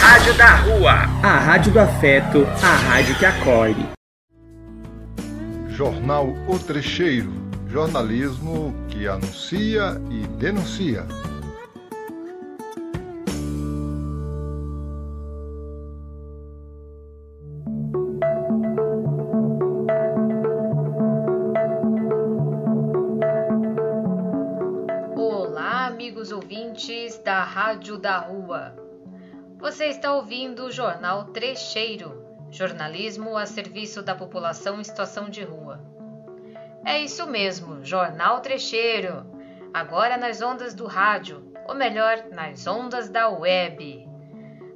Rádio da Rua. A rádio do afeto, a rádio que acolhe. Jornal O Trecheiro. Jornalismo que anuncia e denuncia. ouvintes da Rádio da Rua. Você está ouvindo o Jornal Trecheiro, jornalismo a serviço da população em situação de rua. É isso mesmo, Jornal Trecheiro, agora nas ondas do rádio, ou melhor, nas ondas da web.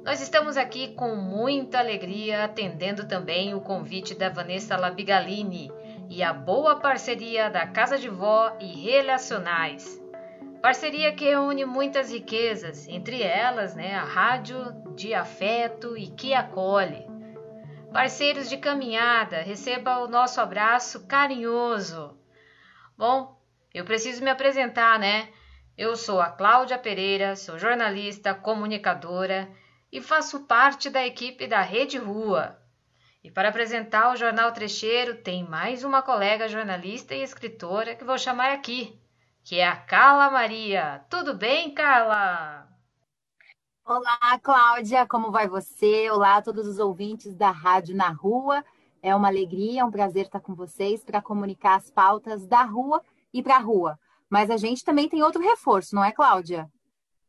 Nós estamos aqui com muita alegria atendendo também o convite da Vanessa Labigalini e a boa parceria da Casa de Vó e Relacionais. Parceria que reúne muitas riquezas, entre elas né, a rádio de afeto e que acolhe. Parceiros de caminhada, receba o nosso abraço carinhoso. Bom, eu preciso me apresentar, né? Eu sou a Cláudia Pereira, sou jornalista, comunicadora e faço parte da equipe da Rede Rua. E para apresentar o Jornal Trecheiro, tem mais uma colega jornalista e escritora que vou chamar aqui, que é a Carla Maria. Tudo bem, Carla? Olá, Cláudia, como vai você? Olá a todos os ouvintes da Rádio na Rua. É uma alegria, é um prazer estar com vocês para comunicar as pautas da rua e para a rua. Mas a gente também tem outro reforço, não é, Cláudia?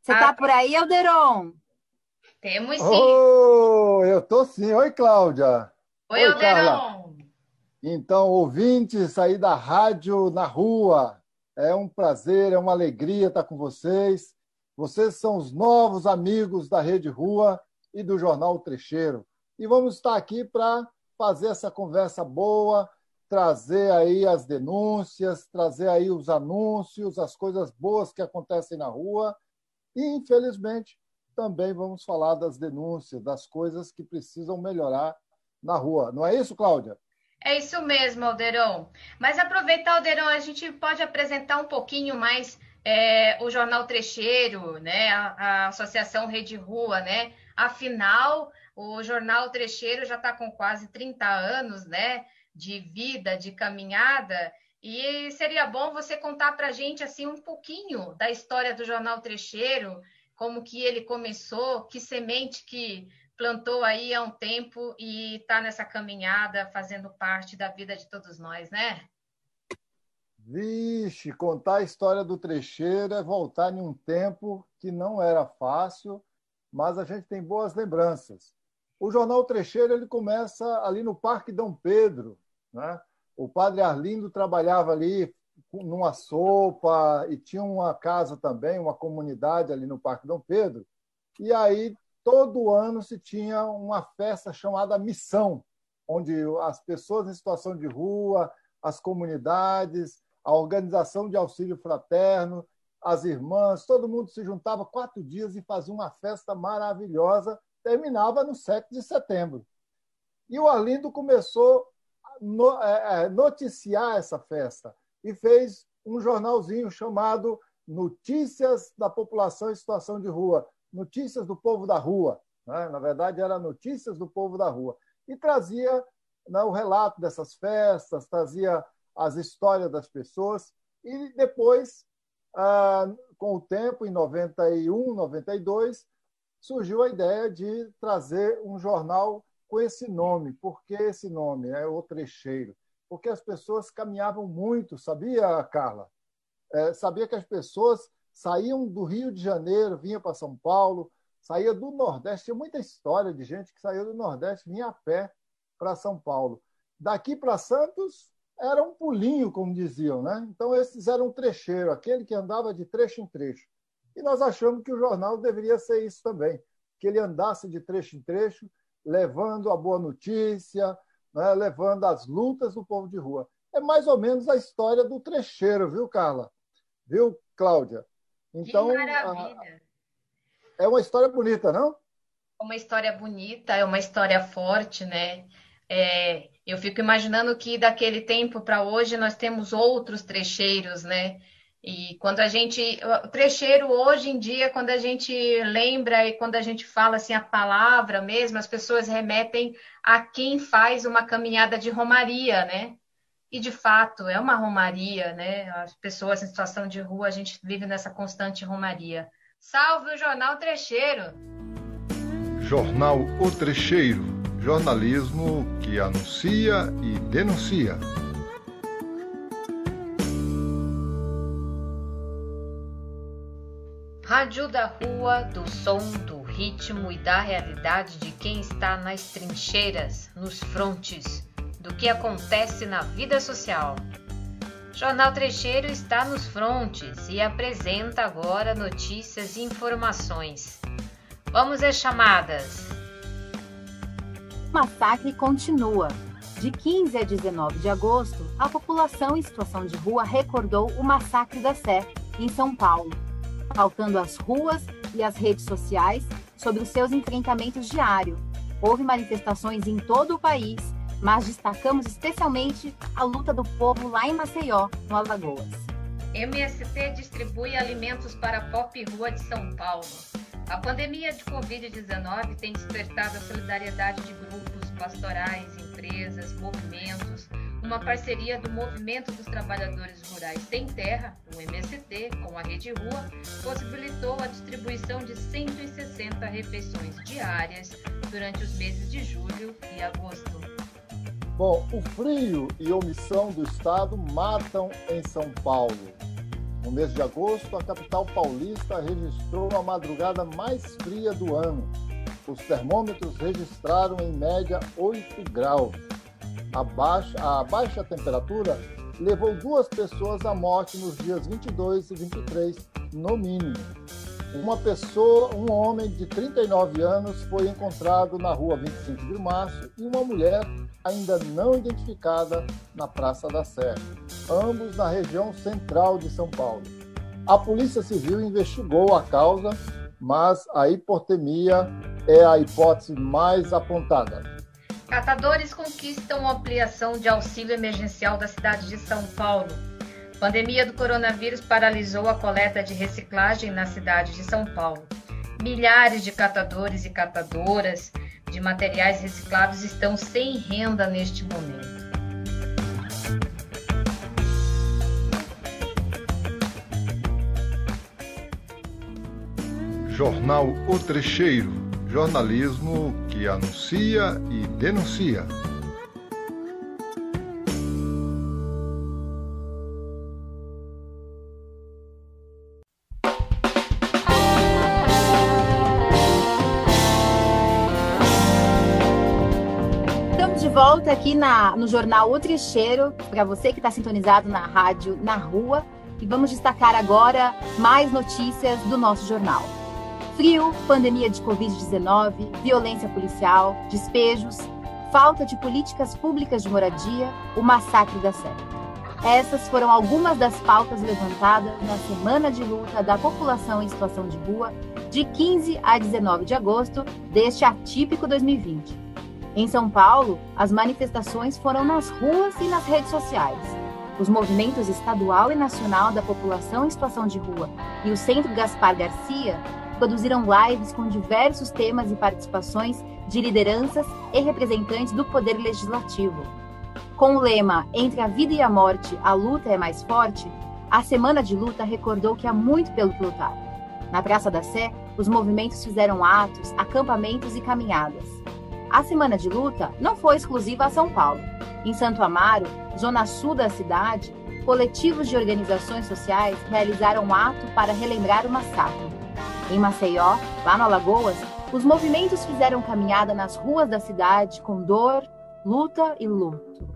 Você está ah, por aí, Alderon? Temos sim. Oh, eu tô sim. Oi, Cláudia. Oi, Oi Alderon. Então, ouvintes aí da Rádio na Rua, é um prazer, é uma alegria estar com vocês. Vocês são os novos amigos da Rede Rua e do Jornal Trecheiro. E vamos estar aqui para fazer essa conversa boa, trazer aí as denúncias, trazer aí os anúncios, as coisas boas que acontecem na rua. E, infelizmente, também vamos falar das denúncias, das coisas que precisam melhorar na rua. Não é isso, Cláudia? É isso mesmo, Alderon. Mas aproveitar, Alderon, a gente pode apresentar um pouquinho mais é, o Jornal Trecheiro, né? A, a, Associação Rede Rua, né? Afinal, o Jornal Trecheiro já está com quase 30 anos, né? De vida, de caminhada. E seria bom você contar para a gente assim um pouquinho da história do Jornal Trecheiro, como que ele começou, que semente que plantou aí há um tempo e está nessa caminhada fazendo parte da vida de todos nós, né? Vixe, contar a história do trecheiro é voltar em um tempo que não era fácil, mas a gente tem boas lembranças. O jornal Trecheiro ele começa ali no Parque Dom Pedro, né? O padre Arlindo trabalhava ali numa sopa e tinha uma casa também, uma comunidade ali no Parque Dom Pedro. E aí todo ano se tinha uma festa chamada Missão, onde as pessoas em situação de rua, as comunidades, a organização de auxílio fraterno, as irmãs, todo mundo se juntava quatro dias e fazia uma festa maravilhosa, terminava no 7 de setembro. E o Arlindo começou a é, é, noticiar essa festa e fez um jornalzinho chamado Notícias da População em Situação de Rua, Notícias do Povo da Rua. Né? Na verdade, era Notícias do Povo da Rua. E trazia né, o relato dessas festas, trazia as histórias das pessoas. E depois, ah, com o tempo, em 91, 92, surgiu a ideia de trazer um jornal com esse nome. Por que esse nome? É o Trecheiro. Porque as pessoas caminhavam muito, sabia, Carla? É, sabia que as pessoas saíam do Rio de Janeiro, vinha para São Paulo, saía do Nordeste. Tinha muita história de gente que saía do Nordeste, vinha a pé para São Paulo. Daqui para Santos era um pulinho, como diziam, né? Então esses eram um trecheiro, aquele que andava de trecho em trecho. E nós achamos que o jornal deveria ser isso também, que ele andasse de trecho em trecho, levando a boa notícia, né? levando as lutas do povo de rua. É mais ou menos a história do trecheiro, viu, Carla? Viu, Cláudia? Então, que maravilha! É uma história bonita, não? Uma história bonita, é uma história forte, né? É, eu fico imaginando que daquele tempo para hoje nós temos outros trecheiros, né? E quando a gente. O trecheiro, hoje em dia, quando a gente lembra e quando a gente fala assim a palavra mesmo, as pessoas remetem a quem faz uma caminhada de romaria, né? E de fato é uma romaria, né? As pessoas em situação de rua, a gente vive nessa constante romaria. Salve o Jornal Trecheiro! Jornal O Trecheiro jornalismo que anuncia e denuncia. Rádio da Rua, do som, do ritmo e da realidade de quem está nas trincheiras, nos frontes, do que acontece na vida social. Jornal Trecheiro está nos frontes e apresenta agora notícias e informações. Vamos às chamadas. O massacre continua. De 15 a 19 de agosto, a população em situação de rua recordou o massacre da Sé, em São Paulo faltando as ruas e as redes sociais sobre os seus enfrentamentos diários. Houve manifestações em todo o país, mas destacamos especialmente a luta do povo lá em Maceió, no Alagoas. MST distribui alimentos para a Pop Rua de São Paulo. A pandemia de Covid-19 tem despertado a solidariedade de grupos pastorais, empresas, movimentos, uma parceria do Movimento dos Trabalhadores Rurais Sem Terra, o MST, com a Rede Rua, possibilitou a distribuição de 160 refeições diárias durante os meses de julho e agosto. Bom, o frio e omissão do Estado matam em São Paulo. No mês de agosto, a capital paulista registrou a madrugada mais fria do ano. Os termômetros registraram em média 8 graus. A baixa, a baixa temperatura levou duas pessoas à morte nos dias 22 e 23, no mínimo. Uma pessoa, um homem de 39 anos, foi encontrado na rua 25 de março e uma mulher ainda não identificada na Praça da Sé, ambos na região central de São Paulo. A Polícia Civil investigou a causa, mas a hipotermia é a hipótese mais apontada. Catadores conquistam ampliação de auxílio emergencial da cidade de São Paulo. Pandemia do coronavírus paralisou a coleta de reciclagem na cidade de São Paulo. Milhares de catadores e catadoras de materiais reciclados estão sem renda neste momento. Jornal O Trecheiro jornalismo que anuncia e denuncia. Volta aqui na, no jornal O Trecheiro, para você que está sintonizado na rádio, na rua, e vamos destacar agora mais notícias do nosso jornal. Frio, pandemia de Covid-19, violência policial, despejos, falta de políticas públicas de moradia, o massacre da Sé. Essas foram algumas das pautas levantadas na semana de luta da população em situação de rua, de 15 a 19 de agosto deste atípico 2020. Em São Paulo, as manifestações foram nas ruas e nas redes sociais. Os movimentos estadual e nacional da população em situação de rua e o Centro Gaspar Garcia produziram lives com diversos temas e participações de lideranças e representantes do Poder Legislativo. Com o lema Entre a vida e a morte, a luta é mais forte, a Semana de Luta recordou que há muito pelo que lutar. Na Praça da Sé, os movimentos fizeram atos, acampamentos e caminhadas. A Semana de Luta não foi exclusiva a São Paulo. Em Santo Amaro, zona sul da cidade, coletivos de organizações sociais realizaram um ato para relembrar o massacre. Em Maceió, lá no Alagoas, os movimentos fizeram caminhada nas ruas da cidade com dor, luta e luto.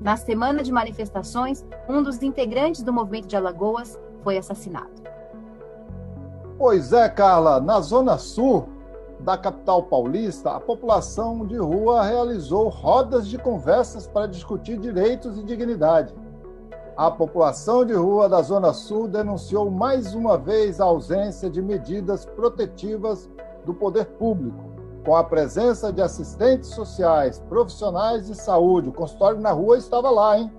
Na semana de manifestações, um dos integrantes do movimento de Alagoas foi assassinado. Pois é, Carla, na zona sul da capital paulista, a população de rua realizou rodas de conversas para discutir direitos e dignidade. A população de rua da Zona Sul denunciou mais uma vez a ausência de medidas protetivas do poder público, com a presença de assistentes sociais, profissionais de saúde. O consultório na rua estava lá, hein?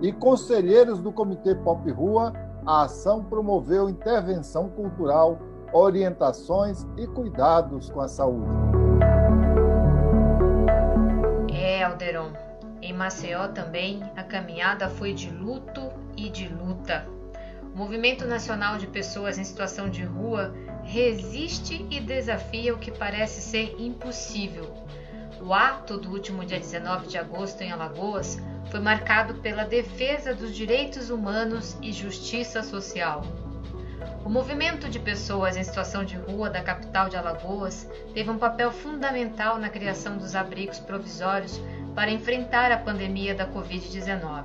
E conselheiros do Comitê Pop Rua a ação promoveu intervenção cultural, orientações e cuidados com a saúde. É, Alderon. Em Maceió também a caminhada foi de luto e de luta. O Movimento Nacional de Pessoas em Situação de Rua resiste e desafia o que parece ser impossível. O ato do último dia 19 de agosto em Alagoas foi marcado pela defesa dos direitos humanos e justiça social. O movimento de pessoas em situação de rua da capital de Alagoas teve um papel fundamental na criação dos abrigos provisórios para enfrentar a pandemia da Covid-19.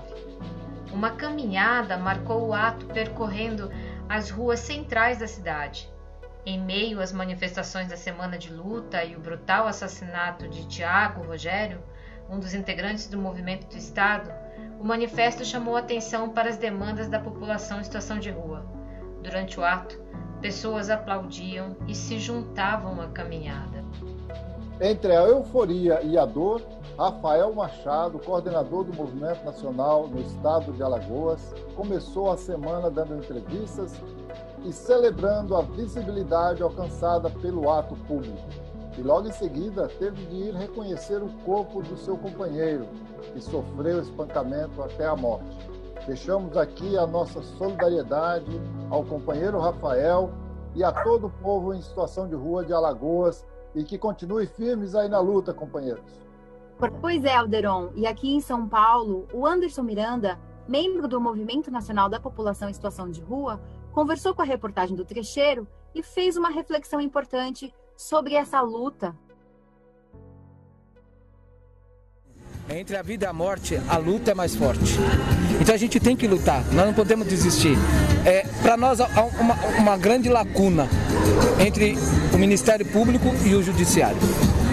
Uma caminhada marcou o ato percorrendo as ruas centrais da cidade. Em meio às manifestações da Semana de Luta e o brutal assassinato de Tiago Rogério, um dos integrantes do movimento do Estado, o manifesto chamou atenção para as demandas da população em situação de rua. Durante o ato, pessoas aplaudiam e se juntavam à caminhada. Entre a euforia e a dor, Rafael Machado, coordenador do Movimento Nacional no estado de Alagoas, começou a semana dando entrevistas e celebrando a visibilidade alcançada pelo ato público. E logo em seguida teve de ir reconhecer o corpo do seu companheiro, que sofreu espancamento até a morte. Deixamos aqui a nossa solidariedade ao companheiro Rafael e a todo o povo em situação de rua de Alagoas e que continue firmes aí na luta, companheiros. Pois é, Alderon. E aqui em São Paulo, o Anderson Miranda, membro do Movimento Nacional da População em Situação de Rua, conversou com a reportagem do Trecheiro e fez uma reflexão importante sobre essa luta. Entre a vida e a morte, a luta é mais forte. Então a gente tem que lutar, nós não podemos desistir. É, Para nós há uma, uma grande lacuna entre o Ministério Público e o Judiciário.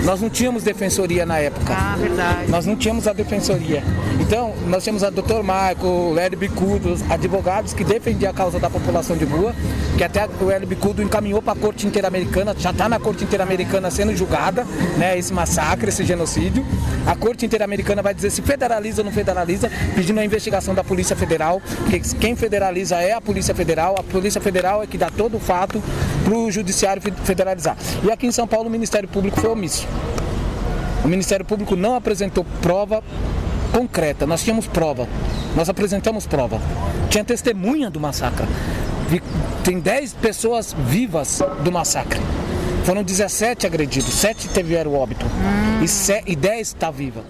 Nós não tínhamos defensoria na época. Ah, verdade. Nós não tínhamos a defensoria. Então, nós tínhamos a Dr. Marco, o Lério Bicudo, advogados que defendiam a causa da população de rua, que até o Lério Bicudo encaminhou para a Corte Interamericana, já está na Corte Interamericana sendo julgada, né, esse massacre, esse genocídio. A Corte Interamericana vai dizer se federaliza ou não federaliza, pedindo a investigação da Polícia Federal, porque quem federaliza é a Polícia Federal, a Polícia Federal é que dá todo o fato para o Judiciário federalizar. E aqui em São Paulo o Ministério Público foi omisso. O Ministério Público não apresentou prova concreta. Nós tínhamos prova. Nós apresentamos prova. Tinha testemunha do massacre. Tem 10 pessoas vivas do massacre. Foram 17 agredidos, 7 tiveram óbito hum. e 10 está viva.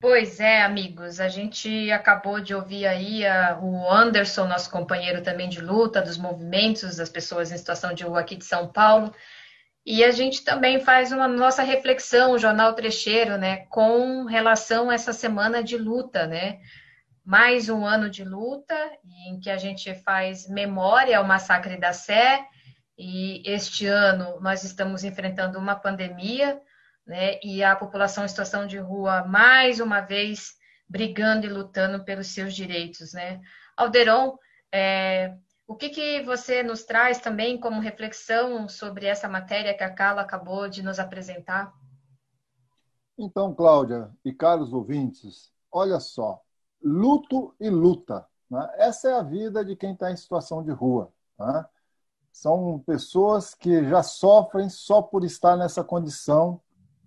Pois é, amigos, a gente acabou de ouvir aí a, o Anderson, nosso companheiro também de luta, dos movimentos das pessoas em situação de rua aqui de São Paulo. E a gente também faz uma nossa reflexão, o Jornal Trecheiro, né, com relação a essa semana de luta, né? Mais um ano de luta, em que a gente faz memória ao massacre da Sé, e este ano nós estamos enfrentando uma pandemia, né? E a população em situação de rua, mais uma vez, brigando e lutando pelos seus direitos, né? Alderon, é, o que, que você nos traz também como reflexão sobre essa matéria que a Carla acabou de nos apresentar? Então, Cláudia e caros ouvintes, olha só, luto e luta. Né? Essa é a vida de quem está em situação de rua. Né? São pessoas que já sofrem só por estar nessa condição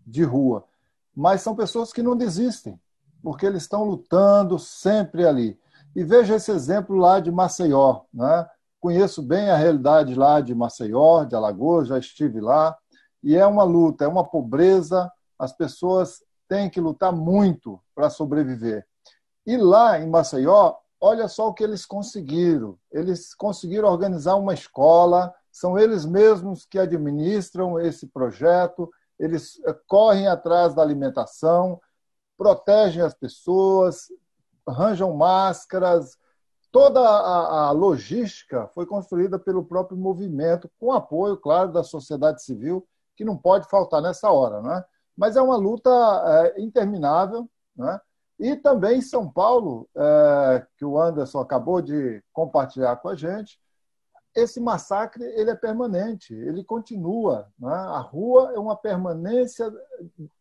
de rua. Mas são pessoas que não desistem, porque eles estão lutando sempre ali. E veja esse exemplo lá de Maceió. Né? Conheço bem a realidade lá de Maceió, de Alagoas, já estive lá. E é uma luta, é uma pobreza. As pessoas têm que lutar muito para sobreviver. E lá em Maceió, olha só o que eles conseguiram. Eles conseguiram organizar uma escola, são eles mesmos que administram esse projeto, eles eh, correm atrás da alimentação, protegem as pessoas, arranjam máscaras. Toda a, a, logística foi construída pelo próprio movimento, com apoio, claro, da sociedade civil, que não pode faltar nessa hora. Né? Mas é uma luta é, interminável. Né? E também em São Paulo, é, que o Anderson acabou de compartilhar com a gente, esse massacre ele é permanente, ele continua. Né? A rua é uma permanência,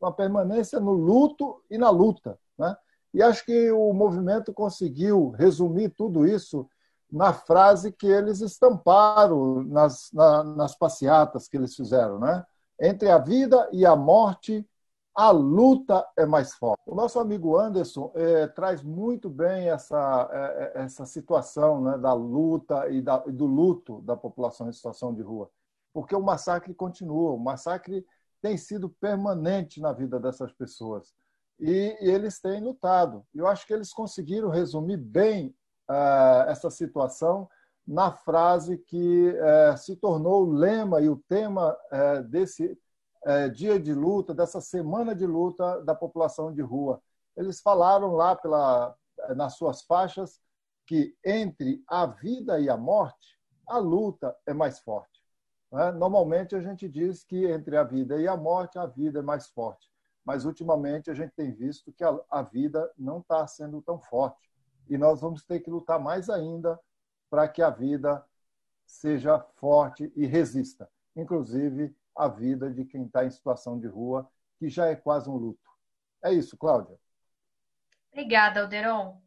uma permanência no luto e na luta. Né? E acho que o movimento conseguiu resumir tudo isso na frase que eles estamparam nas, na, nas passeatas que eles fizeram, né? Entre a vida e a morte, a luta é mais forte. O nosso amigo Anderson é, traz muito bem essa, é, essa situação né, da luta e, da, e do luto da população em situação de rua, porque o massacre continua, o massacre tem sido permanente na vida dessas pessoas e, e eles têm lutado. Eu acho que eles conseguiram resumir bem uh, essa situação na frase que uh, se tornou o lema e o tema uh, desse dia de luta, dessa semana de luta da população de rua. Eles falaram lá pela, nas suas faixas que entre a vida e a morte, a luta é mais forte. Né? Normalmente a gente diz que entre a vida e a morte, a vida é mais forte. Mas ultimamente a gente tem visto que a, a vida não está sendo tão forte e nós vamos ter que lutar mais ainda para que a vida seja forte e resista, inclusive a vida de quem está em situação de rua, que já é quase um luto. É isso, Cláudia. Obrigada, Alderon.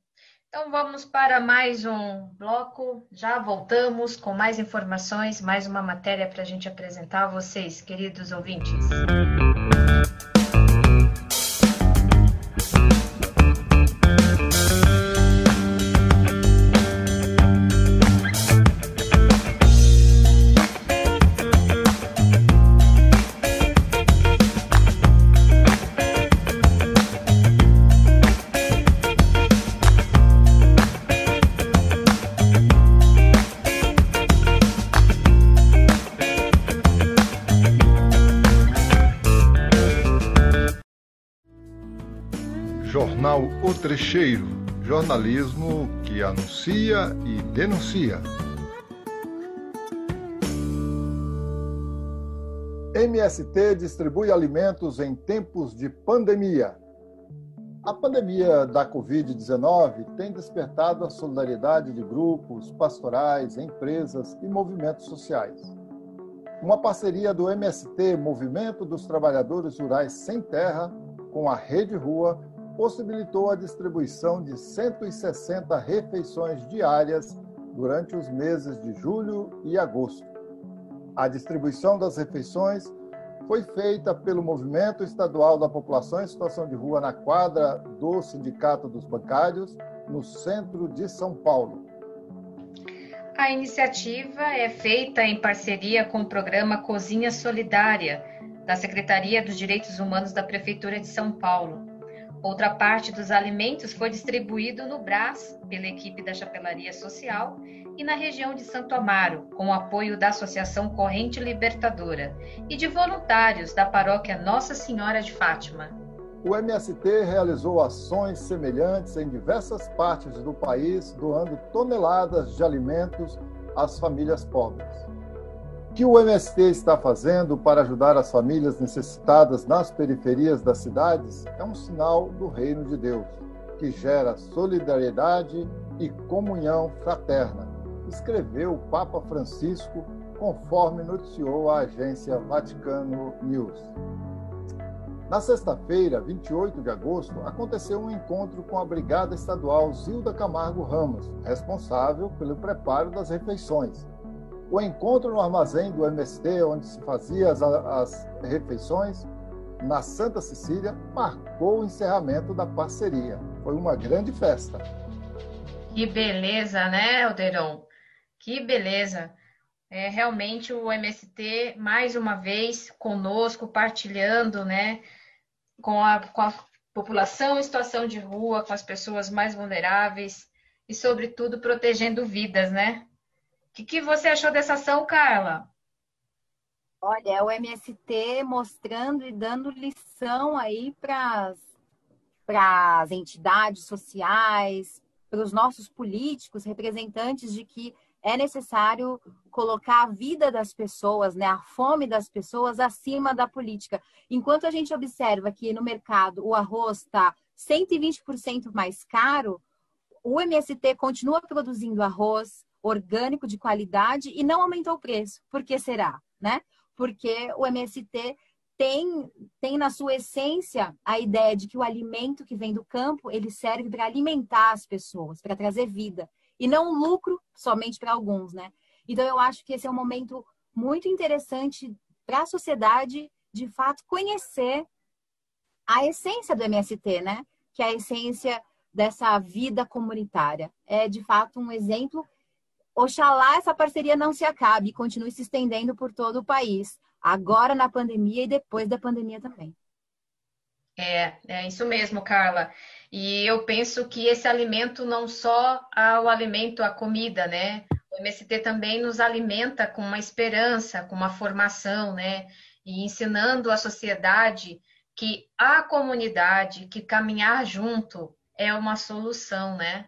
Então vamos para mais um bloco. Já voltamos com mais informações, mais uma matéria para a gente apresentar a vocês, queridos ouvintes. Trecheiro, jornalismo que anuncia e denuncia. MST distribui alimentos em tempos de pandemia. A pandemia da Covid-19 tem despertado a solidariedade de grupos, pastorais, empresas e movimentos sociais. Uma parceria do MST, Movimento dos Trabalhadores Rurais Sem Terra, com a Rede Rua, possibilitou a distribuição de 160 refeições diárias durante os meses de julho e agosto. A distribuição das refeições foi feita pelo Movimento Estadual da População em Situação de Rua na quadra do Sindicato dos Bancários, no centro de São Paulo. A iniciativa é feita em parceria com o programa Cozinha Solidária, da Secretaria dos Direitos Humanos da Prefeitura de São Paulo. Outra parte dos alimentos foi distribuído no Brás, pela equipe da Chapelaria Social, e na região de Santo Amaro, com o apoio da Associação Corrente Libertadora e de voluntários da paróquia Nossa Senhora de Fátima. O MST realizou ações semelhantes em diversas partes do país, doando toneladas de alimentos às famílias pobres que o MST está fazendo para ajudar as famílias necessitadas nas periferias das cidades é um sinal do reino de Deus, que gera solidariedade e comunhão fraterna, escreveu o Papa Francisco, conforme noticiou a agência Vaticano News. Na sexta-feira, 28 de agosto, aconteceu um encontro com a Brigada Estadual Zilda Camargo Ramos, responsável pelo preparo das refeições o encontro no armazém do MST, onde se fazia as, as refeições, na Santa Cecília, marcou o encerramento da parceria. Foi uma grande festa. Que beleza, né, Alderon? Que beleza. É, realmente o MST, mais uma vez, conosco, partilhando, né, com a, com a população em situação de rua, com as pessoas mais vulneráveis e, sobretudo, protegendo vidas, né? Que, que você achou dessa ação, Carla? Olha, é o MST mostrando e dando lição aí para as entidades sociais, para os nossos políticos, representantes de que é necessário colocar a vida das pessoas, né, a fome das pessoas acima da política. Enquanto a gente observa que no mercado o arroz está 120% mais caro, o MST continua produzindo arroz, orgânico de qualidade e não aumentou o preço. Por que será? Né? Porque o MST tem, tem na sua essência a ideia de que o alimento que vem do campo ele serve para alimentar as pessoas, para trazer vida. e não lucro somente para alguns, né? Então eu acho que esse é um momento muito interessante para a sociedade, de fato, conhecer a essência do MST, né? Que é a essência dessa vida comunitária. É de fato um exemplo. Oxalá essa parceria não se acabe e continue se estendendo por todo o país, agora na pandemia e depois da pandemia também. É, é isso mesmo, Carla. E eu penso que esse alimento não só o alimento, a comida, né? O MST também nos alimenta com uma esperança, com uma formação, né? E ensinando a sociedade que a comunidade, que caminhar junto é uma solução, né?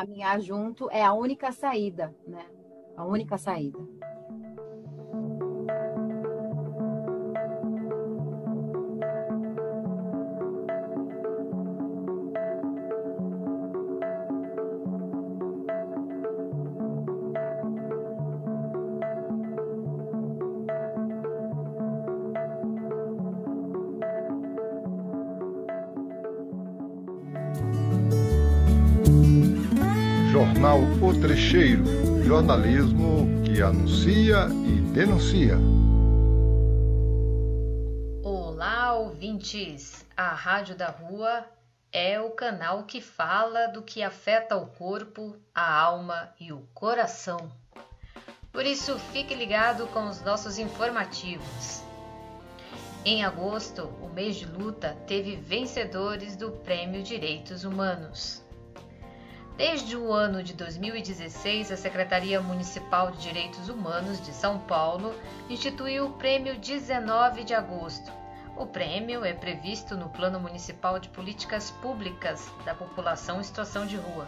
Caminhar junto é a única saída, né? A única saída. Trecheiro, jornalismo que anuncia e denuncia. Olá, ouvintes! A Rádio da Rua é o canal que fala do que afeta o corpo, a alma e o coração. Por isso, fique ligado com os nossos informativos. Em agosto, o mês de luta teve vencedores do Prêmio Direitos Humanos. Desde o ano de 2016, a Secretaria Municipal de Direitos Humanos de São Paulo instituiu o Prêmio 19 de Agosto. O prêmio é previsto no Plano Municipal de Políticas Públicas da População em Situação de Rua.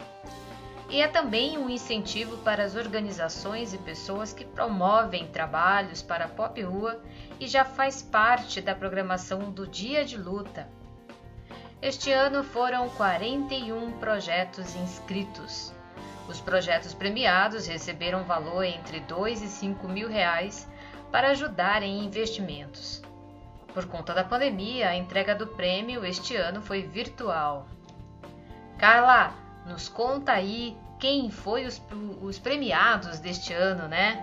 E é também um incentivo para as organizações e pessoas que promovem trabalhos para a Pop Rua e já faz parte da programação do Dia de Luta, este ano foram 41 projetos inscritos. Os projetos premiados receberam valor entre 2 e 5 mil reais para ajudar em investimentos. Por conta da pandemia, a entrega do prêmio este ano foi virtual. Carla, nos conta aí quem foi os, os premiados deste ano, né?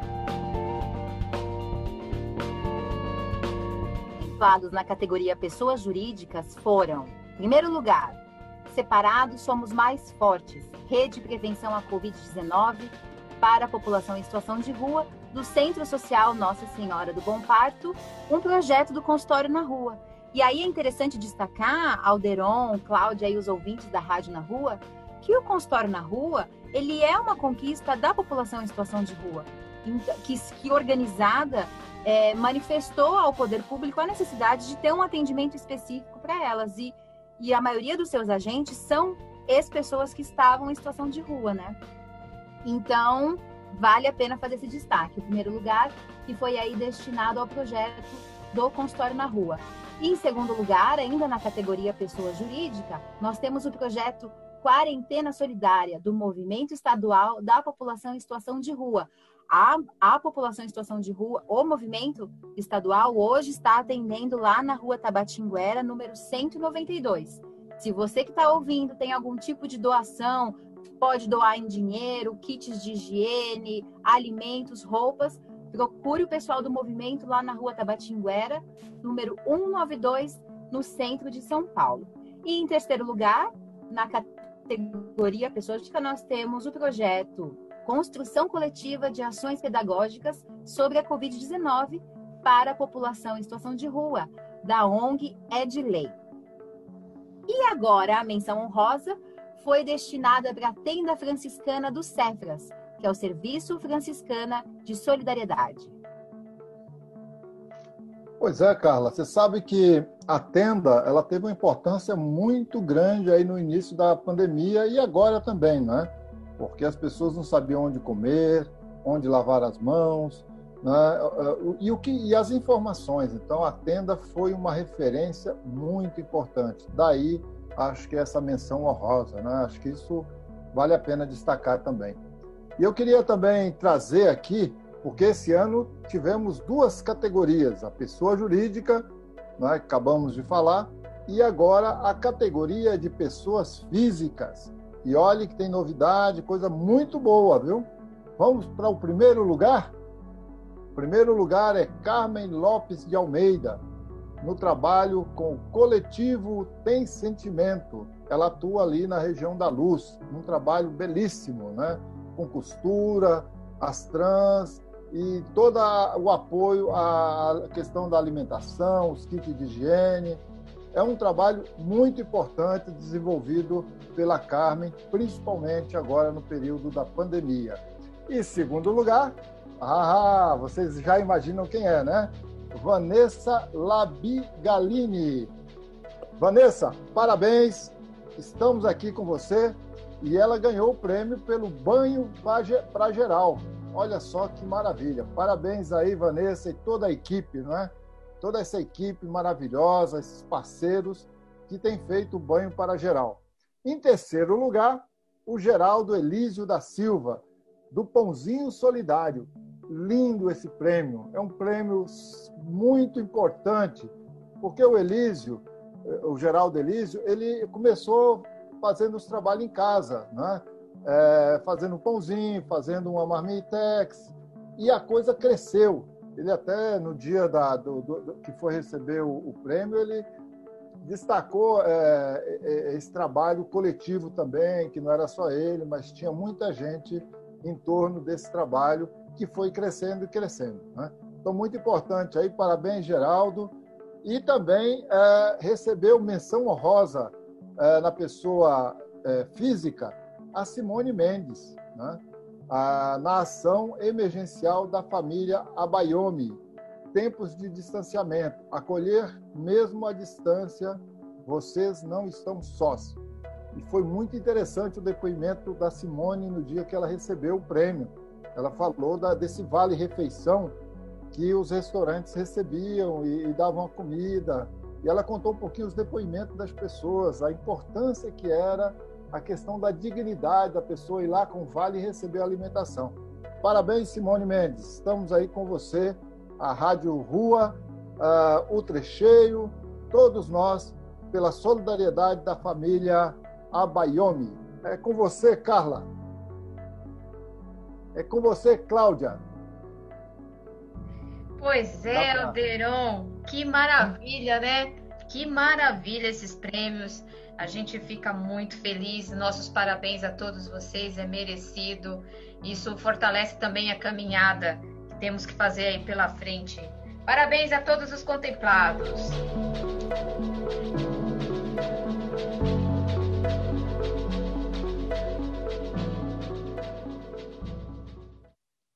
na categoria Pessoas Jurídicas foram Primeiro lugar, separados somos mais fortes. Rede de Prevenção à Covid-19 para a população em situação de rua do Centro Social Nossa Senhora do Bom Parto, um projeto do consultório na rua. E aí é interessante destacar, Alderon, Cláudia e os ouvintes da Rádio na Rua, que o consultório na rua, ele é uma conquista da população em situação de rua, que, que organizada é, manifestou ao poder público a necessidade de ter um atendimento específico para elas. E e a maioria dos seus agentes são ex-pessoas que estavam em situação de rua, né? Então, vale a pena fazer esse destaque. O primeiro lugar, que foi aí destinado ao projeto do consultório na rua. E em segundo lugar, ainda na categoria pessoa jurídica, nós temos o projeto Quarentena Solidária, do Movimento Estadual da População em Situação de Rua, a, a população em situação de rua, o movimento estadual, hoje está atendendo lá na rua Tabatinguera, número 192. Se você que está ouvindo tem algum tipo de doação, pode doar em dinheiro, kits de higiene, alimentos, roupas, procure o pessoal do movimento lá na rua Tabatinguera, número 192, no centro de São Paulo. E em terceiro lugar, na categoria pessoas nós temos o projeto construção coletiva de ações pedagógicas sobre a Covid-19 para a população em situação de rua, da ONG Edley. E agora a menção honrosa foi destinada para a Tenda Franciscana do Cefras, que é o Serviço Franciscana de Solidariedade. Pois é, Carla, você sabe que a tenda ela teve uma importância muito grande aí no início da pandemia e agora também, né? Porque as pessoas não sabiam onde comer, onde lavar as mãos, né? e, o que, e as informações. Então, a tenda foi uma referência muito importante. Daí, acho que essa menção honrosa, né? acho que isso vale a pena destacar também. E eu queria também trazer aqui, porque esse ano tivemos duas categorias: a pessoa jurídica, né? acabamos de falar, e agora a categoria de pessoas físicas E olhe que tem novidade, coisa muito boa, viu? Vamos para o primeiro lugar? O primeiro lugar é Carmen Lopes de Almeida, no trabalho com o coletivo Tem Sentimento. Ela atua ali na região da Luz, num trabalho belíssimo, né? Com costura, as trans e todo o apoio à questão da alimentação, os kits de higiene. É um trabalho muito importante desenvolvido pela Carmen, principalmente agora no período da pandemia. E segundo lugar, ah, vocês já imaginam quem é, né? Vanessa Labigalini. Vanessa, parabéns, estamos aqui com você e ela ganhou o prêmio pelo banho para geral. Olha só que maravilha. Parabéns aí, Vanessa, e toda a equipe, não é? Toda essa equipe maravilhosa, esses parceiros que têm feito o banho para geral. Em terceiro lugar, o Geraldo Elísio da Silva, do Pãozinho Solidário. Lindo esse prêmio. É um prêmio muito importante, porque o Elísio, o Geraldo Elísio, ele começou fazendo os trabalhos em casa, né? É, fazendo um pãozinho, fazendo uma marmitex, e a coisa cresceu. Ele até no dia da, do, do, que foi receber o, o prêmio, ele destacou é, é, é, esse trabalho coletivo também, que não era só ele, mas tinha muita gente em torno desse trabalho que foi crescendo e crescendo. Né? Então, muito importante aí, parabéns, Geraldo. E também é, recebeu menção honrosa é, na pessoa é, física a Simone Mendes, né? a, na ação emergencial da família Abayomi, tempos de distanciamento, acolher mesmo à distância, vocês não estão sós. E foi muito interessante o depoimento da Simone no dia que ela recebeu o prêmio. Ela falou da, desse vale-refeição que os restaurantes recebiam e, e davam a comida. E ela contou um pouquinho os depoimentos das pessoas, a importância que era a questão da dignidade da pessoa ir lá com o vale e receber a alimentação. Parabéns, Simone Mendes. Estamos aí com você, a Rádio Rua, uh, o Trecheio, todos nós, pela solidariedade da família Abayomi. É com você, Carla. É com você, Cláudia. Pois é, pra... Alderon, que maravilha, né? Que maravilha esses prêmios. A gente fica muito feliz. Nossos parabéns a todos vocês, é merecido. Isso fortalece também a caminhada temos que fazer aí pela frente. Parabéns a todos os contemplados.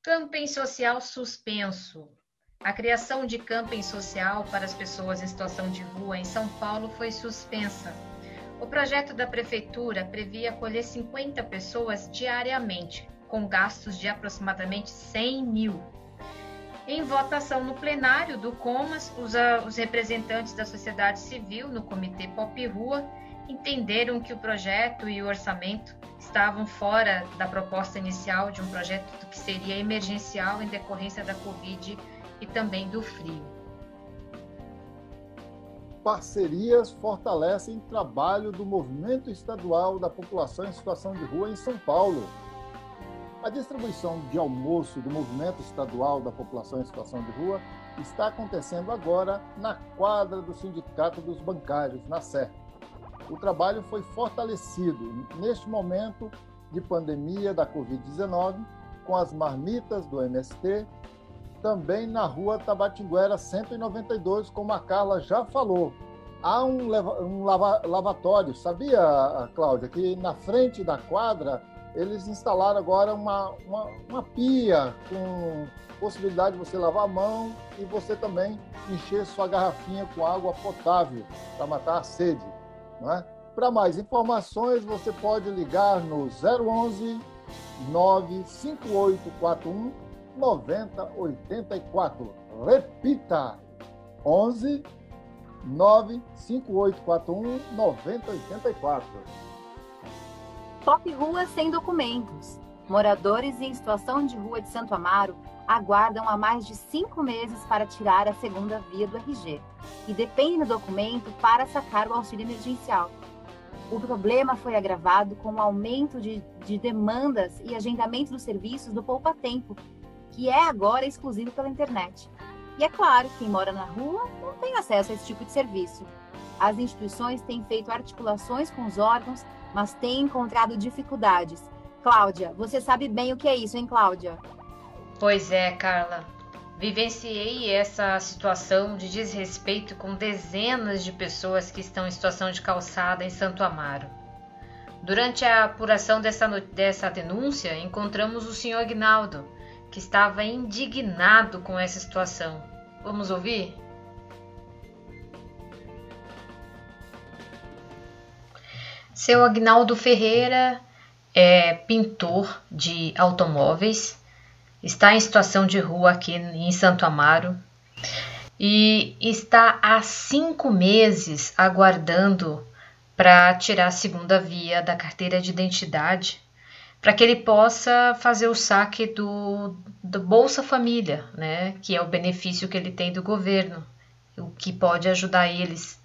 Camping social suspenso. A criação de camping social para as pessoas em situação de rua em São Paulo foi suspensa. O projeto da prefeitura previa acolher 50 pessoas diariamente, com gastos de aproximadamente 100 mil. Em votação no plenário do Comas, os, ah, os representantes da sociedade civil no Comitê Pop Rua entenderam que o projeto e o orçamento estavam fora da proposta inicial de um projeto que seria emergencial em decorrência da Covid e também do frio. Parcerias fortalecem trabalho do Movimento Estadual da População em Situação de Rua em São Paulo. A distribuição de almoço do Movimento Estadual da População em Situação de Rua está acontecendo agora na quadra do Sindicato dos Bancários, na Sé. O trabalho foi fortalecido neste momento de pandemia da Covid-19 com as marmitas do MST também na rua Tabatinguera 192, como a Carla já falou. Há um, um lava, lavatório, sabia, Cláudia, que na frente da quadra eles instalaram agora uma, uma, uma pia com possibilidade de você lavar a mão e você também encher sua garrafinha com água potável para matar a sede. É? Para mais informações, você pode ligar no 011 95841 9084. Repita: 11 95841 9084. Top Rua sem documentos. Moradores em situação de rua de Santo Amaro aguardam há mais de cinco meses para tirar a segunda via do RG e dependem do documento para sacar o auxílio emergencial. o problema foi agravado com o aumento de, de demandas e agendamento dos serviços do Poupa Tempo, que é agora exclusivo pela internet. E é claro, quem mora na rua não tem acesso a esse tipo de serviço. As instituições têm feito articulações com os órgãos, mas têm encontrado dificuldades. Cláudia, você sabe bem o que é isso, hein, Cláudia? Pois é, Carla. Vivenciei essa situação de desrespeito com dezenas de pessoas que estão em situação de calçada em Santo Amaro. Durante a apuração dessa, dessa denúncia, encontramos o senhor Agnaldo, que estava indignado com essa situação. Vamos ouvir? Seu Agnaldo Ferreira é pintor de automóveis, está em situação de rua aqui em Santo Amaro e está há cinco meses aguardando para tirar a segunda via da carteira de identidade para que ele possa fazer o saque do, do Bolsa Família, né, que é o benefício que ele tem do governo, o que pode ajudar eles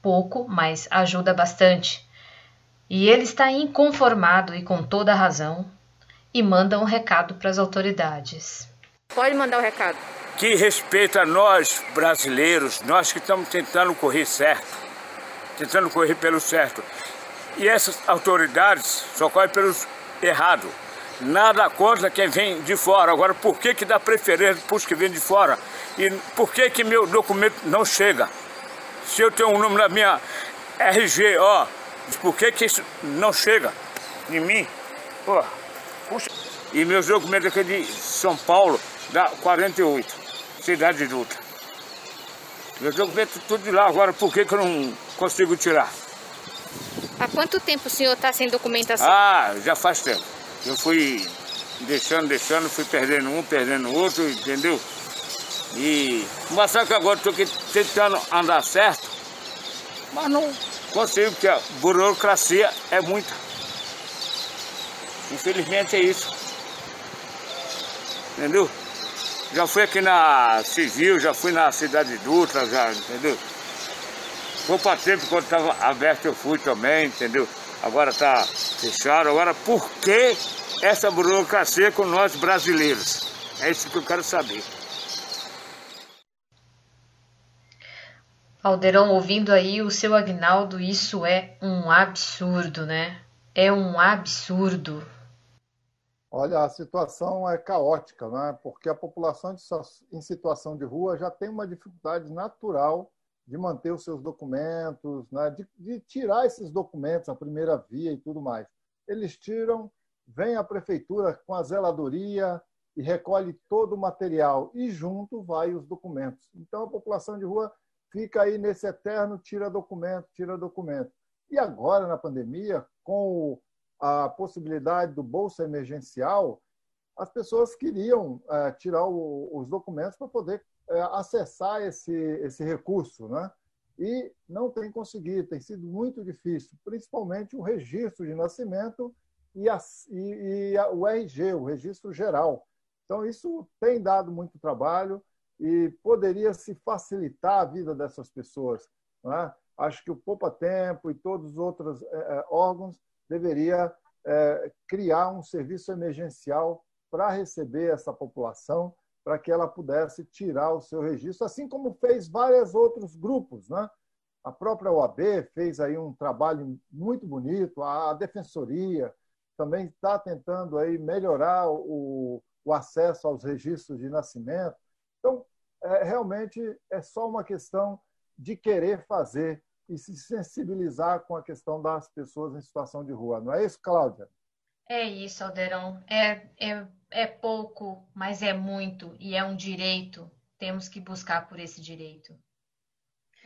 pouco, mas ajuda bastante. E ele está inconformado e com toda a razão e manda um recado para as autoridades. Pode mandar o recado. Que respeita nós brasileiros, nós que estamos tentando correr certo, tentando correr pelo certo. E essas autoridades só correm pelos errado. Nada contra quem vem de fora. Agora, por que, que dá preferência para os que vêm de fora? E por que, que meu documento não chega? Se eu tenho um nome da minha RG, ó, por que, que isso não chega em mim? Pô, puxa. E meus documentos aqui de São Paulo, da 48, cidade de Dutra. Meus documentos tudo de lá, agora por que, que eu não consigo tirar? Há quanto tempo o senhor está sem documentação? Ah, já faz tempo. Eu fui deixando, deixando, fui perdendo um, perdendo outro, entendeu? E mostrar que agora estou tentando andar certo, mas não consigo, porque a burocracia é muita. Infelizmente é isso. Entendeu? Já fui aqui na Civil, já fui na Cidade de Dutra, já, entendeu? Foi para tempo quando estava aberto eu fui também, entendeu? Agora está fechado. Agora, por que essa burocracia com nós brasileiros? É isso que eu quero saber. Aldeirão, ouvindo aí o seu Agnaldo, isso é um absurdo, né? É um absurdo. Olha, a situação é caótica, né? porque a população em situação de rua já tem uma dificuldade natural de manter os seus documentos, né? de, de tirar esses documentos, a primeira via e tudo mais. Eles tiram, vem a prefeitura com a zeladoria e recolhe todo o material e junto vai os documentos. Então a população de rua fica aí nesse eterno tira documento, tira documento. E agora na pandemia, com a possibilidade do bolsa emergencial, as pessoas queriam é, tirar o, os documentos para poder é, acessar esse, esse recurso, né? E não tem conseguido, tem sido muito difícil, principalmente o registro de nascimento e, a, e, e a, o RG, o registro geral. Então, isso tem dado muito trabalho e poderia se facilitar a vida dessas pessoas. Né? Acho que o Poupa Tempo e todos os outros é, é órgãos deveria é, criar um serviço emergencial para receber essa população para que ela pudesse tirar o seu registro, assim como fez vários outros grupos. Né? A própria OAB fez aí um trabalho muito bonito, a Defensoria também está tentando aí melhorar o, o acesso aos registros de nascimento. Então, é, realmente é só uma questão de querer fazer e se sensibilizar com a questão das pessoas em situação de rua. Não é isso, Cláudia? É isso, Alderão. É, é, é pouco, mas é muito e é um direito. Temos que buscar por esse direito.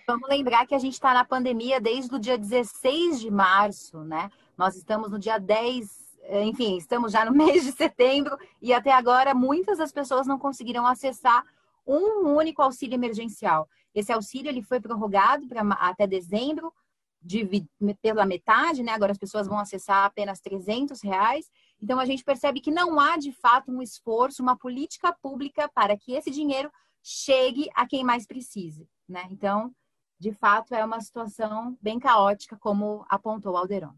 Vamos lembrar que a gente está na pandemia desde o dia 16 de março, né? Nós estamos no dia 10, enfim, estamos já no mês de setembro e até agora muitas das pessoas não conseguiram acessar um único auxílio emergencial. Esse auxílio ele foi prorrogado para até dezembro, de, pela metade, né? Agora as pessoas vão acessar apenas 300 reais. Então a gente percebe que não há de fato um esforço, uma política pública para que esse dinheiro chegue a quem mais precise, né? Então, De fato, é uma situação bem caótica, como apontou Alderon.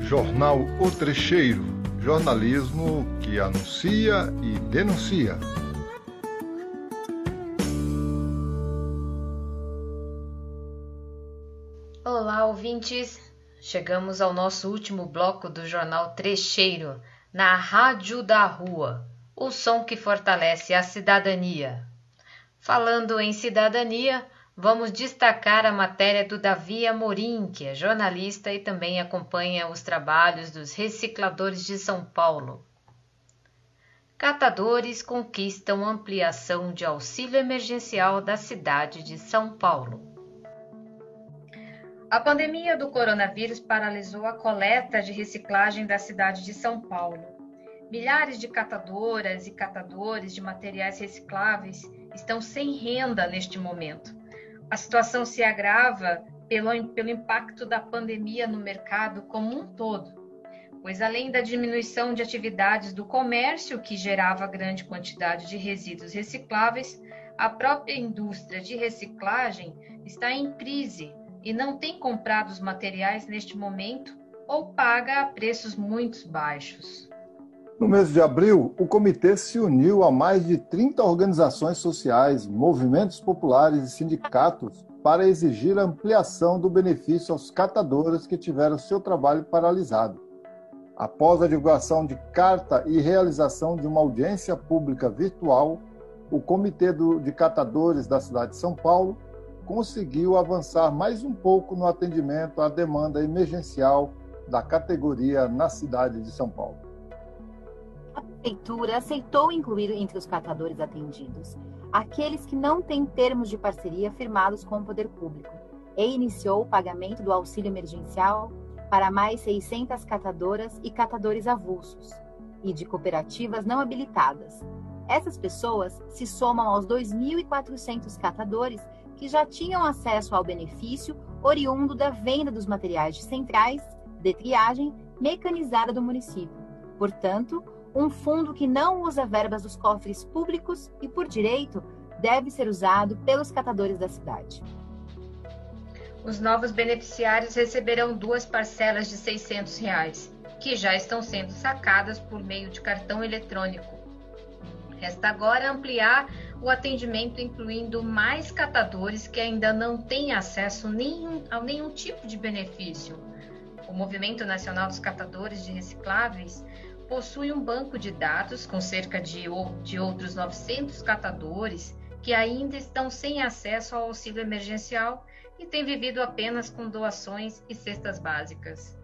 Jornal O Trecheiro, jornalismo que anuncia e denuncia. Olá, ouvintes! Chegamos ao nosso último bloco do jornal Trecheiro, na Rádio da Rua, o som que fortalece a cidadania. Falando em cidadania, vamos destacar a matéria do Davi Amorim, que é jornalista e também acompanha os trabalhos dos recicladores de São Paulo. Catadores conquistam ampliação de auxílio emergencial da cidade de São Paulo. A pandemia do coronavírus paralisou a coleta de reciclagem da cidade de São Paulo. Milhares de catadoras e catadores de materiais recicláveis estão sem renda neste momento. A situação se agrava pelo, pelo impacto da pandemia no mercado como um todo, pois além da diminuição de atividades do comércio, que gerava grande quantidade de resíduos recicláveis, a própria indústria de reciclagem está em crise e não tem comprado os materiais neste momento ou paga a preços muito baixos. No mês de abril, o comitê se uniu a mais de 30 organizações sociais, movimentos populares e sindicatos para exigir a ampliação do benefício aos catadores que tiveram seu trabalho paralisado. Após a divulgação de carta e realização de uma audiência pública virtual, o Comitê de Catadores da cidade de São Paulo conseguiu avançar mais um pouco no atendimento à demanda emergencial da categoria na cidade de São Paulo. Prefeitura aceitou incluir entre os catadores atendidos aqueles que não têm termos de parceria firmados com o poder público e iniciou o pagamento do auxílio emergencial para mais 600 catadoras e catadores avulsos e de cooperativas não habilitadas. Essas pessoas se somam aos 2.400 catadores que já tinham acesso ao benefício oriundo da venda dos materiais de centrais de triagem mecanizada do município. Portanto, um fundo que não usa verbas dos cofres públicos e, por direito, deve ser usado pelos catadores da cidade. Os novos beneficiários receberão duas parcelas de 600 reais, que já estão sendo sacadas por meio de cartão eletrônico. Resta agora ampliar o atendimento incluindo mais catadores que ainda não têm acesso nenhum, a nenhum tipo de benefício. O Movimento Nacional dos Catadores de Recicláveis possui um banco de dados com cerca de, de outros 900 catadores que ainda estão sem acesso ao auxílio emergencial e têm vivido apenas com doações e cestas básicas.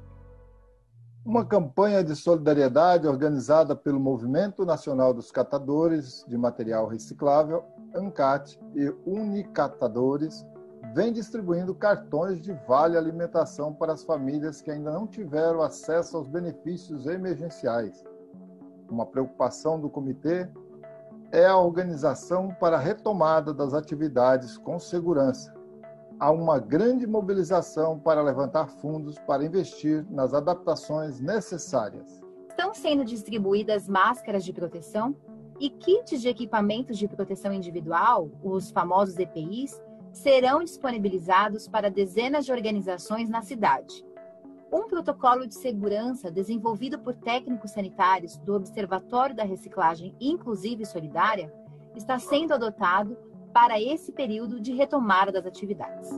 Uma campanha de solidariedade organizada pelo Movimento Nacional dos Catadores de Material Reciclável, ANCAT e Unicatadores, vem distribuindo cartões de vale alimentação para as famílias que ainda não tiveram acesso aos benefícios emergenciais. Uma preocupação do comitê é a organização para a retomada das atividades com segurança, há uma grande mobilização para levantar fundos para investir nas adaptações necessárias. Estão sendo distribuídas máscaras de proteção e kits de equipamentos de proteção individual, os famosos EPIs, serão disponibilizados para dezenas de organizações na cidade. Um protocolo de segurança desenvolvido por técnicos sanitários do Observatório da Reciclagem Inclusiva e Solidária está sendo adotado para esse período de retomada das atividades.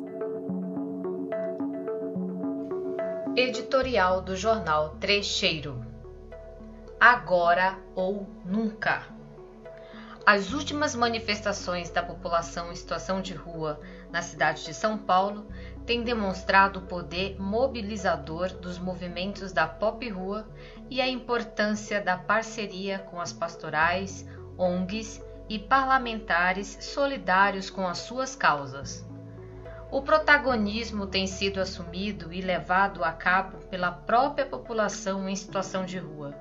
Editorial do jornal Trecheiro. Agora ou nunca. As últimas manifestações da população em situação de rua na cidade de São Paulo têm demonstrado o poder mobilizador dos movimentos da pop rua e a importância da parceria com as pastorais, ONGs e parlamentares solidários com as suas causas. O protagonismo tem sido assumido e levado a cabo pela própria população em situação de rua.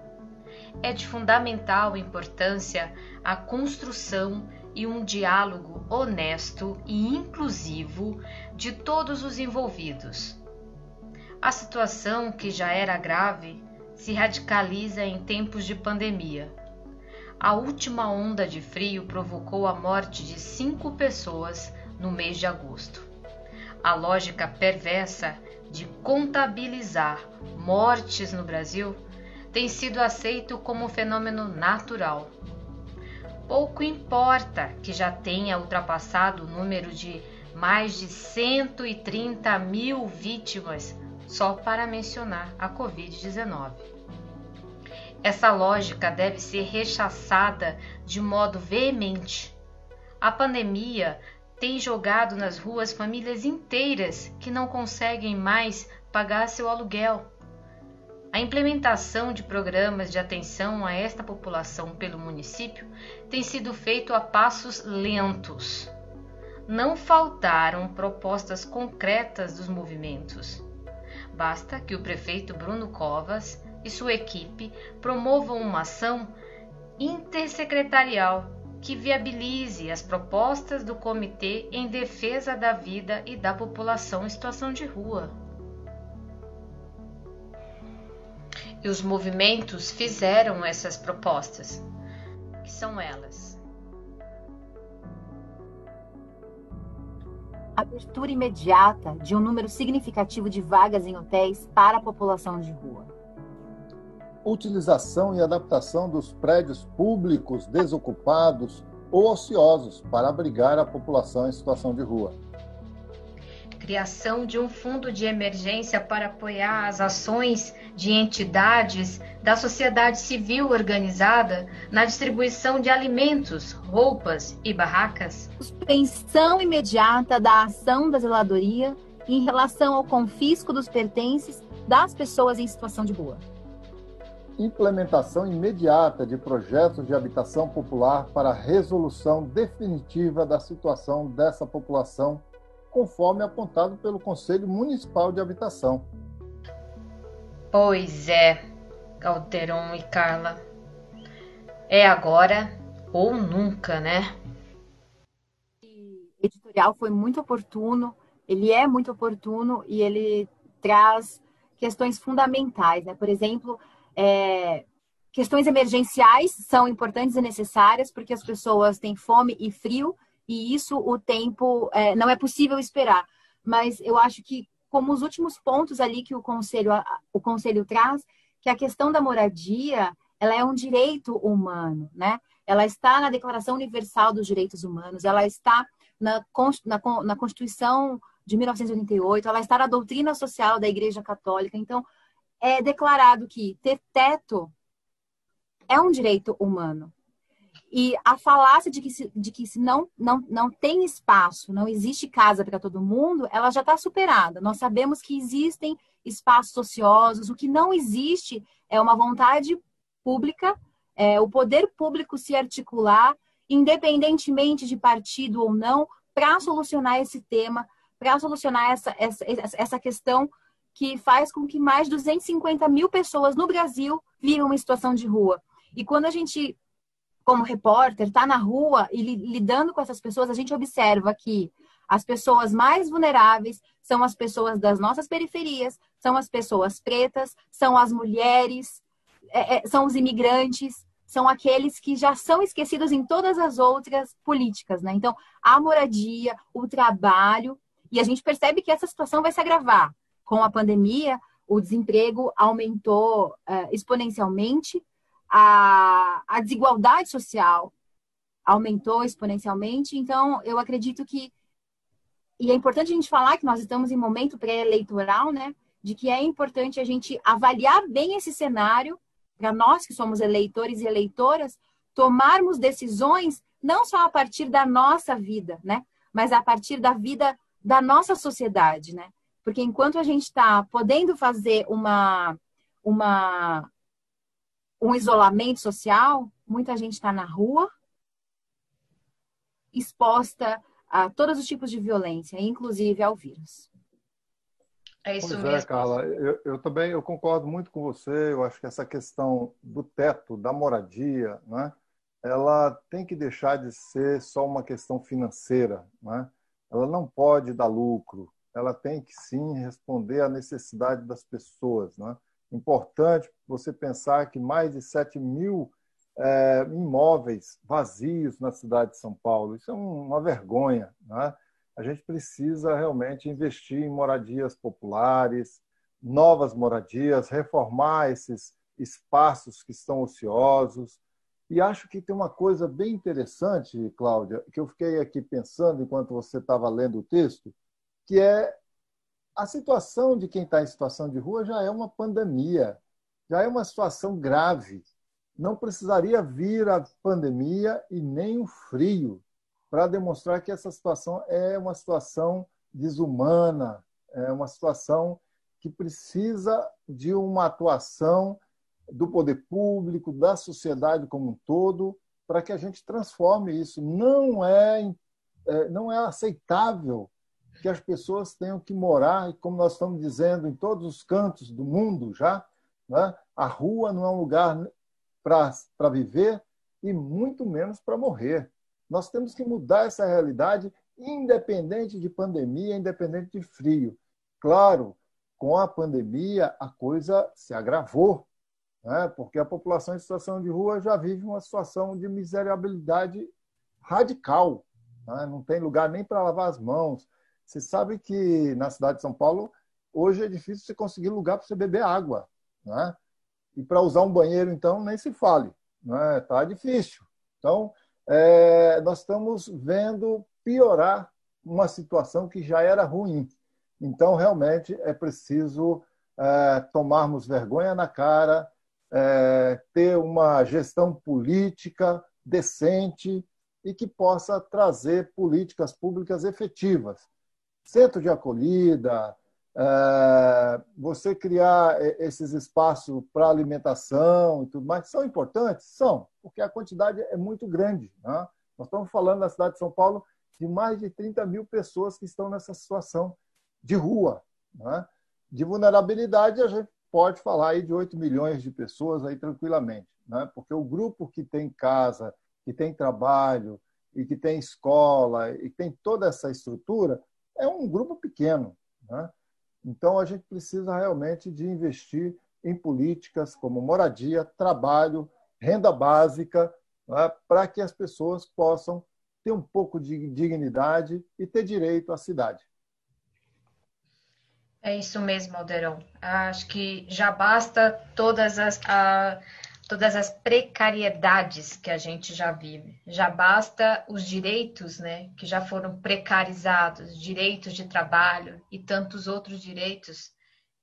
É de fundamental importância a construção e um diálogo honesto e inclusivo de todos os envolvidos. A situação, que já era grave, se radicaliza em tempos de pandemia a última onda de frio provocou a morte de cinco pessoas no mês de agosto. A lógica perversa de contabilizar mortes no Brasil tem sido aceito como um fenômeno natural. Pouco importa que já tenha ultrapassado o número de mais de 130 mil vítimas só para mencionar a Covid-19. Essa lógica deve ser rechaçada de modo veemente. A pandemia tem jogado nas ruas famílias inteiras que não conseguem mais pagar seu aluguel. A implementação de programas de atenção a esta população pelo município tem sido feito a passos lentos. Não faltaram propostas concretas dos movimentos. Basta que o prefeito Bruno Covas e sua equipe promovam uma ação intersecretarial que viabilize as propostas do Comitê em Defesa da Vida e da População em Situação de Rua. E os movimentos fizeram essas propostas, que são elas. Abertura imediata de um número significativo de vagas em hotéis para a população de rua utilização e adaptação dos prédios públicos desocupados ou ociosos para abrigar a população em situação de rua. Criação de um fundo de emergência para apoiar as ações de entidades da sociedade civil organizada na distribuição de alimentos, roupas e barracas. Suspensão imediata da ação da zeladoria em relação ao confisco dos pertences das pessoas em situação de rua implementação imediata de projetos de habitação popular para a resolução definitiva da situação dessa população, conforme apontado pelo Conselho Municipal de Habitação. Pois é, Calderon e Carla. É agora ou nunca, né? O editorial foi muito oportuno, ele é muito oportuno e ele traz questões fundamentais, né? Por exemplo, é, questões emergenciais são importantes e necessárias porque as pessoas têm fome e frio e isso o tempo é, não é possível esperar. Mas eu acho que como os últimos pontos ali que o conselho o conselho traz, que a questão da moradia ela é um direito humano, né? Ela está na Declaração Universal dos Direitos Humanos, ela está na, na, na Constituição de 1988, ela está na doutrina social da Igreja Católica. Então, é declarado que ter teto é um direito humano. E a falácia de que, se, de que se não, não, não tem espaço, não existe casa para todo mundo, ela já está superada. Nós sabemos que existem espaços ociosos. O que não existe é uma vontade pública, é, o poder público se articular, independentemente de partido ou não, para solucionar esse tema, para solucionar essa, essa, essa questão que faz com que mais de 250 mil pessoas no Brasil vivam uma situação de rua. E quando a gente, como repórter, está na rua e lidando com essas pessoas, a gente observa que as pessoas mais vulneráveis são as pessoas das nossas periferias, são as pessoas pretas, são as mulheres, é, é, são os imigrantes, são aqueles que já são esquecidos em todas as outras políticas, né? Então, a moradia, o trabalho, e a gente percebe que essa situação vai se agravar com a pandemia, o desemprego aumentou uh, exponencialmente, a, a desigualdade social aumentou exponencialmente. Então, eu acredito que. E é importante a gente falar que nós estamos em momento pré-eleitoral, né? De que é importante a gente avaliar bem esse cenário, para nós que somos eleitores e eleitoras, tomarmos decisões não só a partir da nossa vida, né? Mas a partir da vida da nossa sociedade, né? Porque enquanto a gente está podendo fazer uma, uma, um isolamento social, muita gente está na rua, exposta a todos os tipos de violência, inclusive ao vírus. É isso pois é, mesmo. é, Carla. Eu, eu, também eu concordo muito com você. Eu acho que essa questão do teto, da moradia, né, ela tem que deixar de ser só uma questão financeira. Né? Ela não pode dar lucro ela tem que sim responder à necessidade das pessoas. Né? Importante você pensar que mais de 7 mil é, imóveis vazios na cidade de São Paulo. Isso é uma vergonha. Né? a gente precisa realmente investir em moradias populares, novas moradias, reformar esses espaços que estão ociosos. E acho que tem uma coisa bem interessante, Cláudia, que eu fiquei aqui pensando enquanto você estava lendo o texto, que é a situação de quem está em situação de rua já é uma pandemia, já é uma situação grave. Não precisaria vir a pandemia e nem o frio para demonstrar que essa situação é uma situação desumana, é uma situação que precisa de uma atuação do poder público, da sociedade como um todo, para que a gente transforme isso. Não é, é, não é aceitável que as pessoas tenham que morar, e como nós estamos dizendo em todos os cantos do mundo já, né? a rua não é um lugar para viver e muito menos para morrer. Nós temos que mudar essa realidade, independente de pandemia, independente de frio. Claro, com a pandemia a coisa se agravou, né? porque a população em situação de rua já vive uma situação de miserabilidade radical. Né? Não tem lugar nem para lavar as mãos. Você sabe que na cidade de São Paulo, hoje é difícil você conseguir lugar para você beber água. Né? E para usar um banheiro, então, nem se fale. Né? Tá difícil. Então, é, nós estamos vendo piorar uma situação que já era ruim. Então, realmente, é preciso é, tomarmos vergonha na cara, é, ter uma gestão política decente e que possa trazer políticas públicas efetivas. Centro de acolhida, é, você criar esses espaços para alimentação e tudo mais, são importantes? São, porque a quantidade é muito grande. Né? Nós estamos falando na cidade de São Paulo de mais de 30 mil pessoas que estão nessa situação de rua. Né? De vulnerabilidade, a gente pode falar aí de 8 milhões de pessoas aí tranquilamente, né? porque o grupo que tem casa, que tem trabalho e que tem escola e tem toda essa estrutura é um grupo pequeno. Né? Então, a gente precisa realmente de investir em políticas como moradia, trabalho, renda básica, né? para que as pessoas possam ter um pouco de dignidade e ter direito à cidade. É isso mesmo, Alderão. Acho que já basta todas as, todas as precariedades que a gente já vive. Já basta os direitos, né, que já foram precarizados, direitos de trabalho e tantos outros direitos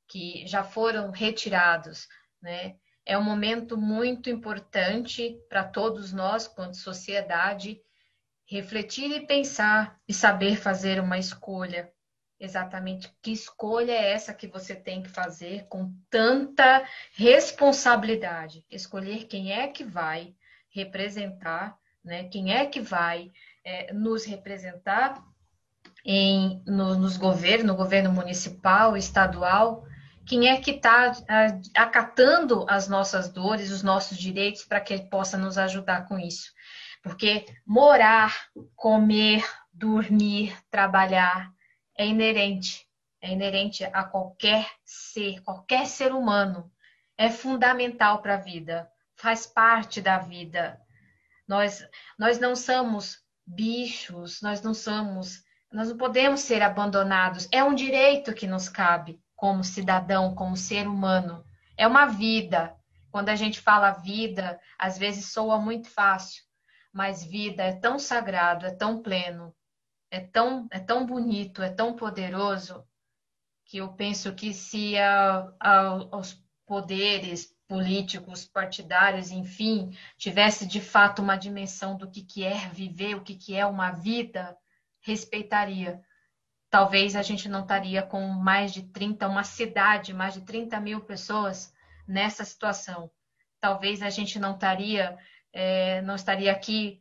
que já foram retirados, né? É um momento muito importante para todos nós, quanto sociedade, refletir e pensar e saber fazer uma escolha exatamente que escolha é essa que você tem que fazer com tanta responsabilidade. Escolher quem é que vai representar, né? quem é que vai é, nos representar em, no, nos governos, no governo municipal, estadual, quem é que está acatando as nossas dores, os nossos direitos, para que ele possa nos ajudar com isso. Porque morar, comer, dormir, trabalhar, é inerente, é inerente a qualquer ser, qualquer ser humano. É fundamental para a vida, faz parte da vida. Nós, nós não somos bichos, nós não somos, nós não podemos ser abandonados. É um direito que nos cabe como cidadão, como ser humano. É uma vida. Quando a gente fala vida, às vezes soa muito fácil, mas vida é tão sagrado, é tão pleno, é tão, é tão bonito, é tão poderoso, que eu penso que se a, a, os poderes políticos, partidários, enfim, tivesse de fato uma dimensão do que, que é viver, o que, que é uma vida, respeitaria. Talvez a gente não estaria com mais de 30, uma cidade, mais de 30 mil pessoas nessa situação. Talvez a gente não estaria, é, não estaria aqui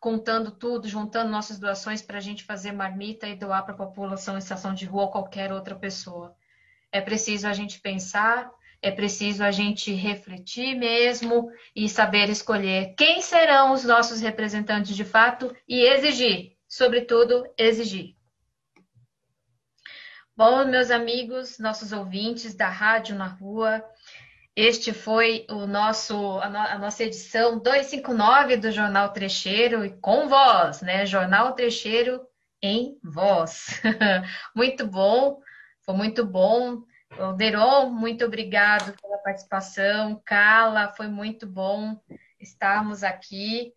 contando tudo, juntando nossas doações para a gente fazer marmita e doar para a população em estação de rua ou qualquer outra pessoa. É preciso a gente pensar, é preciso a gente refletir mesmo e saber escolher quem serão os nossos representantes de fato e exigir, sobretudo, exigir. Bom, meus amigos, nossos ouvintes da Rádio na Rua, este foi o nosso, a, no, a, nossa edição 259 do Jornal Trecheiro e com voz, né? Jornal Trecheiro em voz. muito bom, foi muito bom. Deron, muito obrigado pela participação. Carla, foi muito bom estarmos aqui.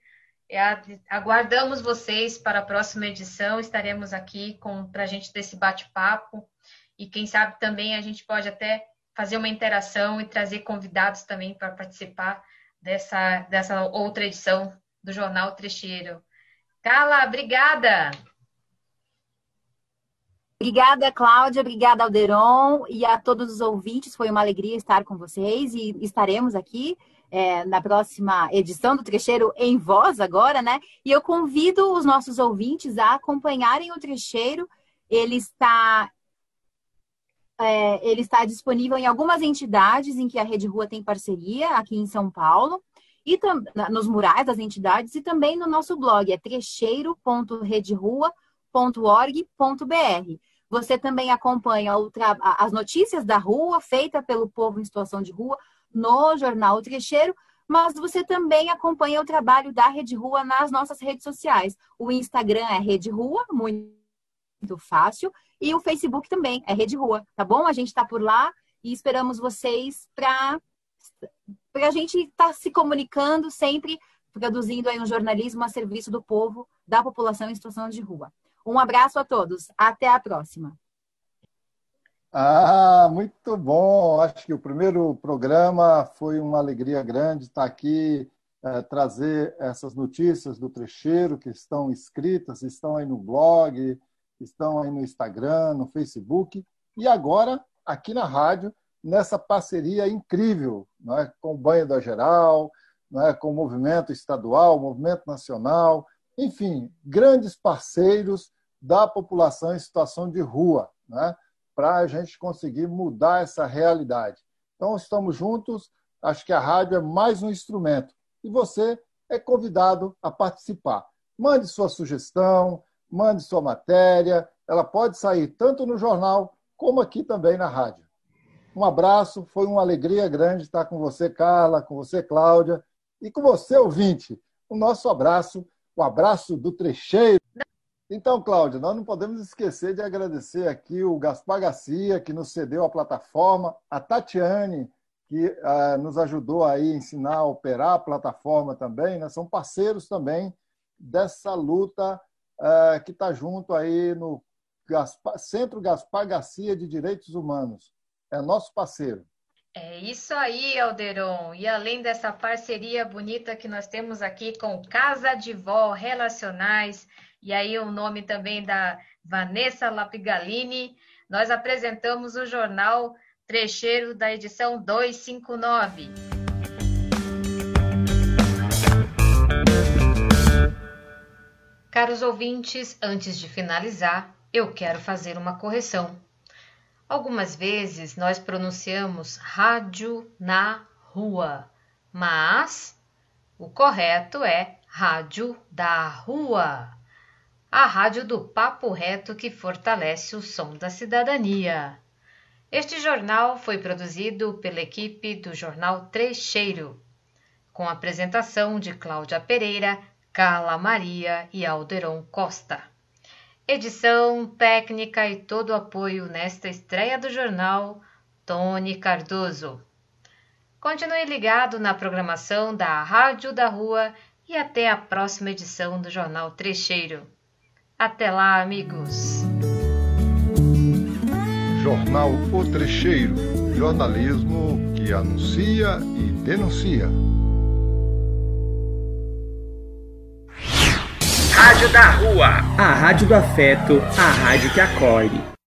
Aguardamos vocês para a próxima edição. Estaremos aqui para a gente desse bate-papo. E quem sabe também a gente pode até fazer uma interação e trazer convidados também para participar dessa, dessa outra edição do Jornal Trecheiro. Carla, obrigada! Obrigada, Cláudia, obrigada, Alderon, e a todos os ouvintes. Foi uma alegria estar com vocês e estaremos aqui é, na próxima edição do Trecheiro em Voz agora, né? E eu convido os nossos ouvintes a acompanharem o Trecheiro. Ele está é, ele está disponível em algumas entidades em que a Rede Rua tem parceria, aqui em São Paulo, e nos murais das entidades, e também no nosso blog, é trecheiro.rederua.org.br. Você também acompanha as notícias da rua, feita pelo povo em situação de rua, no jornal Trecheiro, mas você também acompanha o trabalho da Rede Rua nas nossas redes sociais. O Instagram é Rede Rua, muito fácil, e o Facebook também é Rede Rua, tá bom? A gente está por lá e esperamos vocês para a gente estar tá se comunicando sempre, produzindo aí um jornalismo a serviço do povo, da população em situação de rua. Um abraço a todos. Até a próxima. Ah, muito bom. Acho que o primeiro programa foi uma alegria grande estar aqui, é, trazer essas notícias do trecheiro que estão escritas, estão aí no blog, estão aí no Instagram, no Facebook e agora aqui na rádio, nessa parceria incrível não é? com o Banho da Geral, não é? com o movimento estadual, movimento nacional, enfim, grandes parceiros da população em situação de rua, né? para a gente conseguir mudar essa realidade. Então, estamos juntos, acho que a rádio é mais um instrumento e você é convidado a participar. Mande sua sugestão, mande sua matéria. Ela pode sair tanto no jornal como aqui também na rádio. Um abraço, foi uma alegria grande estar com você, Carla, com você, Cláudia, e com você, ouvinte. O nosso abraço, o abraço do trecheiro. Então, Cláudia, nós não podemos esquecer de agradecer aqui o Gaspar Garcia, que nos cedeu a plataforma, a Tatiane, que uh, nos ajudou aí a ensinar a operar a plataforma também, né? são parceiros também dessa luta uh, que está junto aí no Gaspar, Centro Gaspar Garcia de Direitos Humanos. É nosso parceiro. É isso aí, Alderon. E além dessa parceria bonita que nós temos aqui com Casa de Vó Relacionais, e aí o nome também da Vanessa Lapigalini, nós apresentamos o jornal Trecheiro da edição 259. Caros ouvintes, antes de finalizar, eu quero fazer uma correção. Algumas vezes nós pronunciamos rádio na rua, mas o correto é rádio da rua. A rádio do papo reto que fortalece o som da cidadania. Este jornal foi produzido pela equipe do Jornal Trecheiro, com apresentação de Cláudia Pereira Carla Maria e Alderon Costa. Edição, técnica e todo o apoio nesta estreia do jornal, Tony Cardoso. Continue ligado na programação da Rádio da Rua e até a próxima edição do Jornal Trecheiro. Até lá, amigos! Jornal O Trecheiro jornalismo que anuncia e denuncia. Rádio da Rua. A rádio do afeto, a rádio que acolhe.